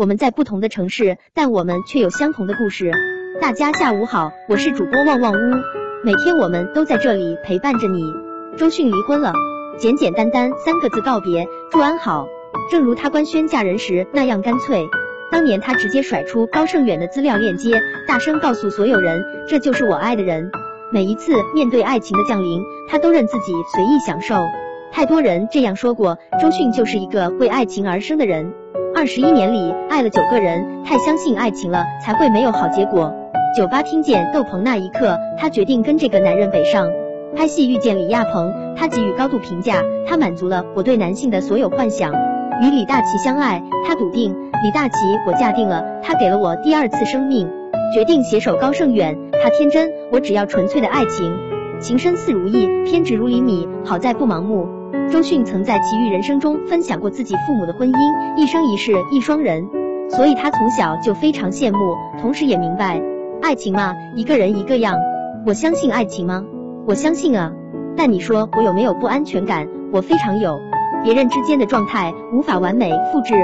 我们在不同的城市，但我们却有相同的故事。大家下午好，我是主播旺旺屋，每天我们都在这里陪伴着你。周迅离婚了，简简单单三个字告别，祝安好。正如她官宣嫁人时那样干脆，当年她直接甩出高胜远的资料链接，大声告诉所有人，这就是我爱的人。每一次面对爱情的降临，她都任自己随意享受。太多人这样说过，周迅就是一个为爱情而生的人。二十一年里爱了九个人，太相信爱情了，才会没有好结果。酒吧听见窦鹏那一刻，他决定跟这个男人北上。拍戏遇见李亚鹏，他给予高度评价，他满足了我对男性的所有幻想。与李大齐相爱，他笃定李大齐我嫁定了，他给了我第二次生命。决定携手高胜远，他天真，我只要纯粹的爱情。情深似如意，偏执如厘米，好在不盲目。周迅曾在奇遇人生中分享过自己父母的婚姻，一生一世一双人，所以他从小就非常羡慕，同时也明白，爱情嘛，一个人一个样。我相信爱情吗？我相信啊。但你说我有没有不安全感？我非常有。别人之间的状态无法完美复制，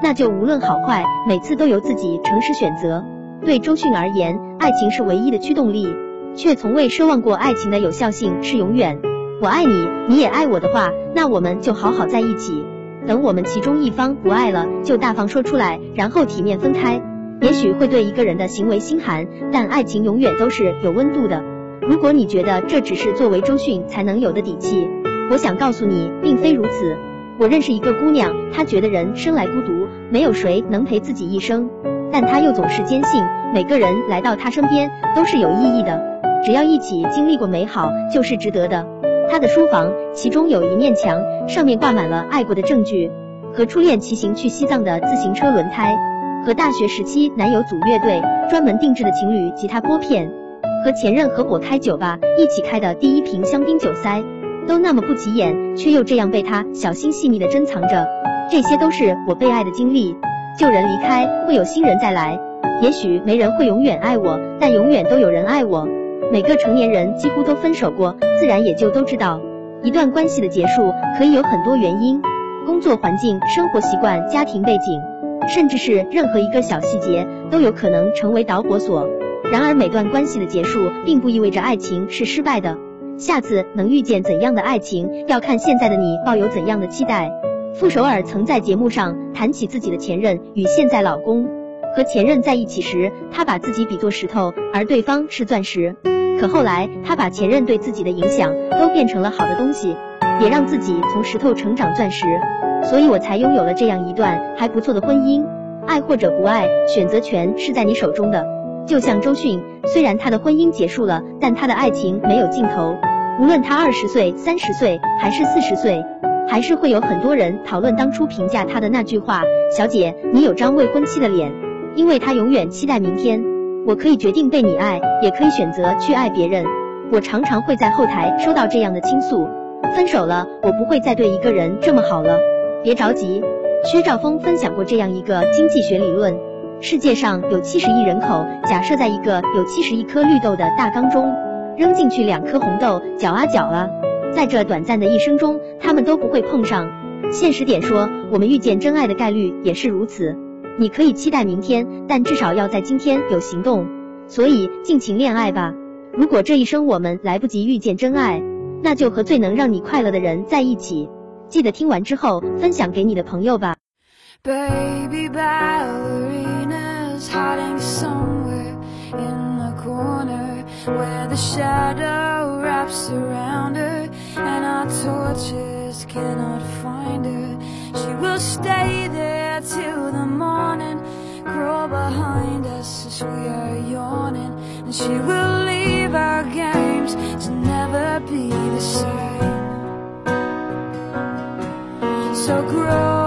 那就无论好坏，每次都由自己诚实选择。对周迅而言，爱情是唯一的驱动力。却从未奢望过爱情的有效性是永远。我爱你，你也爱我的话，那我们就好好在一起。等我们其中一方不爱了，就大方说出来，然后体面分开。也许会对一个人的行为心寒，但爱情永远都是有温度的。如果你觉得这只是作为周迅才能有的底气，我想告诉你，并非如此。我认识一个姑娘，她觉得人生来孤独，没有谁能陪自己一生，但她又总是坚信，每个人来到她身边都是有意义的。只要一起经历过美好，就是值得的。他的书房，其中有一面墙，上面挂满了爱过的证据，和初恋骑行去西藏的自行车轮胎，和大学时期男友组乐队专门定制的情侣吉他拨片，和前任合伙开酒吧一起开的第一瓶香槟酒塞，都那么不起眼，却又这样被他小心细密的珍藏着。这些都是我被爱的经历。旧人离开，会有新人再来。也许没人会永远爱我，但永远都有人爱我。每个成年人几乎都分手过，自然也就都知道，一段关系的结束可以有很多原因，工作环境、生活习惯、家庭背景，甚至是任何一个小细节都有可能成为导火索。然而，每段关系的结束并不意味着爱情是失败的。下次能遇见怎样的爱情，要看现在的你抱有怎样的期待。傅首尔曾在节目上谈起自己的前任与现在老公，和前任在一起时，他把自己比作石头，而对方是钻石。可后来，他把前任对自己的影响都变成了好的东西，也让自己从石头成长钻石，所以我才拥有了这样一段还不错的婚姻。爱或者不爱，选择权是在你手中的。就像周迅，虽然她的婚姻结束了，但她的爱情没有尽头。无论她二十岁、三十岁还是四十岁，还是会有很多人讨论当初评价她的那句话：“小姐，你有张未婚妻的脸。”因为他永远期待明天。我可以决定被你爱，也可以选择去爱别人。我常常会在后台收到这样的倾诉：分手了，我不会再对一个人这么好了。别着急。薛兆丰分享过这样一个经济学理论：世界上有七十亿人口，假设在一个有七十亿颗绿豆的大缸中，扔进去两颗红豆，搅啊搅啊，在这短暂的一生中，他们都不会碰上。现实点说，我们遇见真爱的概率也是如此。你可以期待明天，但至少要在今天有行动。所以尽情恋爱吧。如果这一生我们来不及遇见真爱，那就和最能让你快乐的人在一起。记得听完之后分享给你的朋友吧。Till the morning. Crawl behind us as we are yawning. And she will leave our games to never be the same. So grow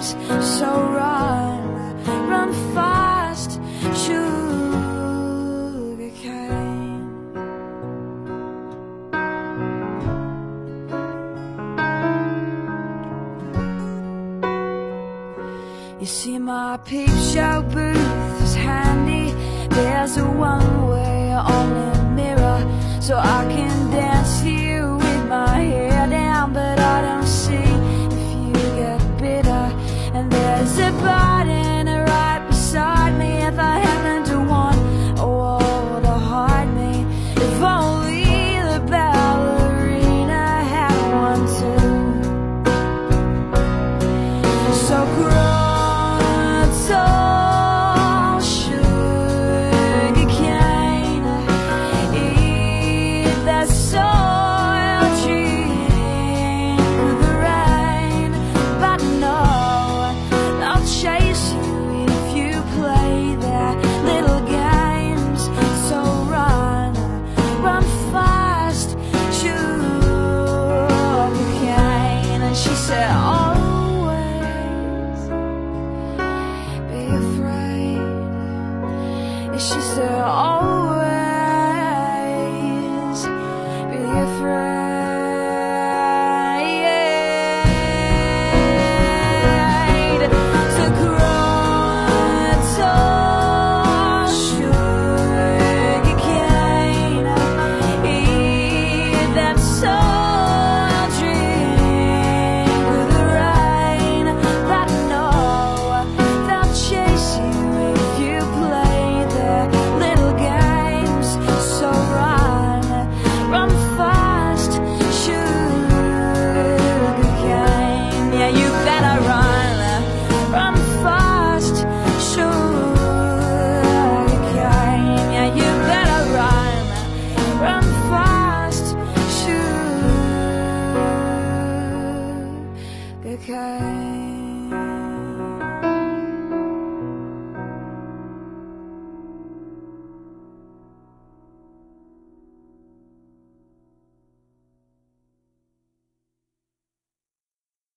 So run, run fast, sugar cane. You see, my peep show booth is handy. There's a one way only mirror, so I can.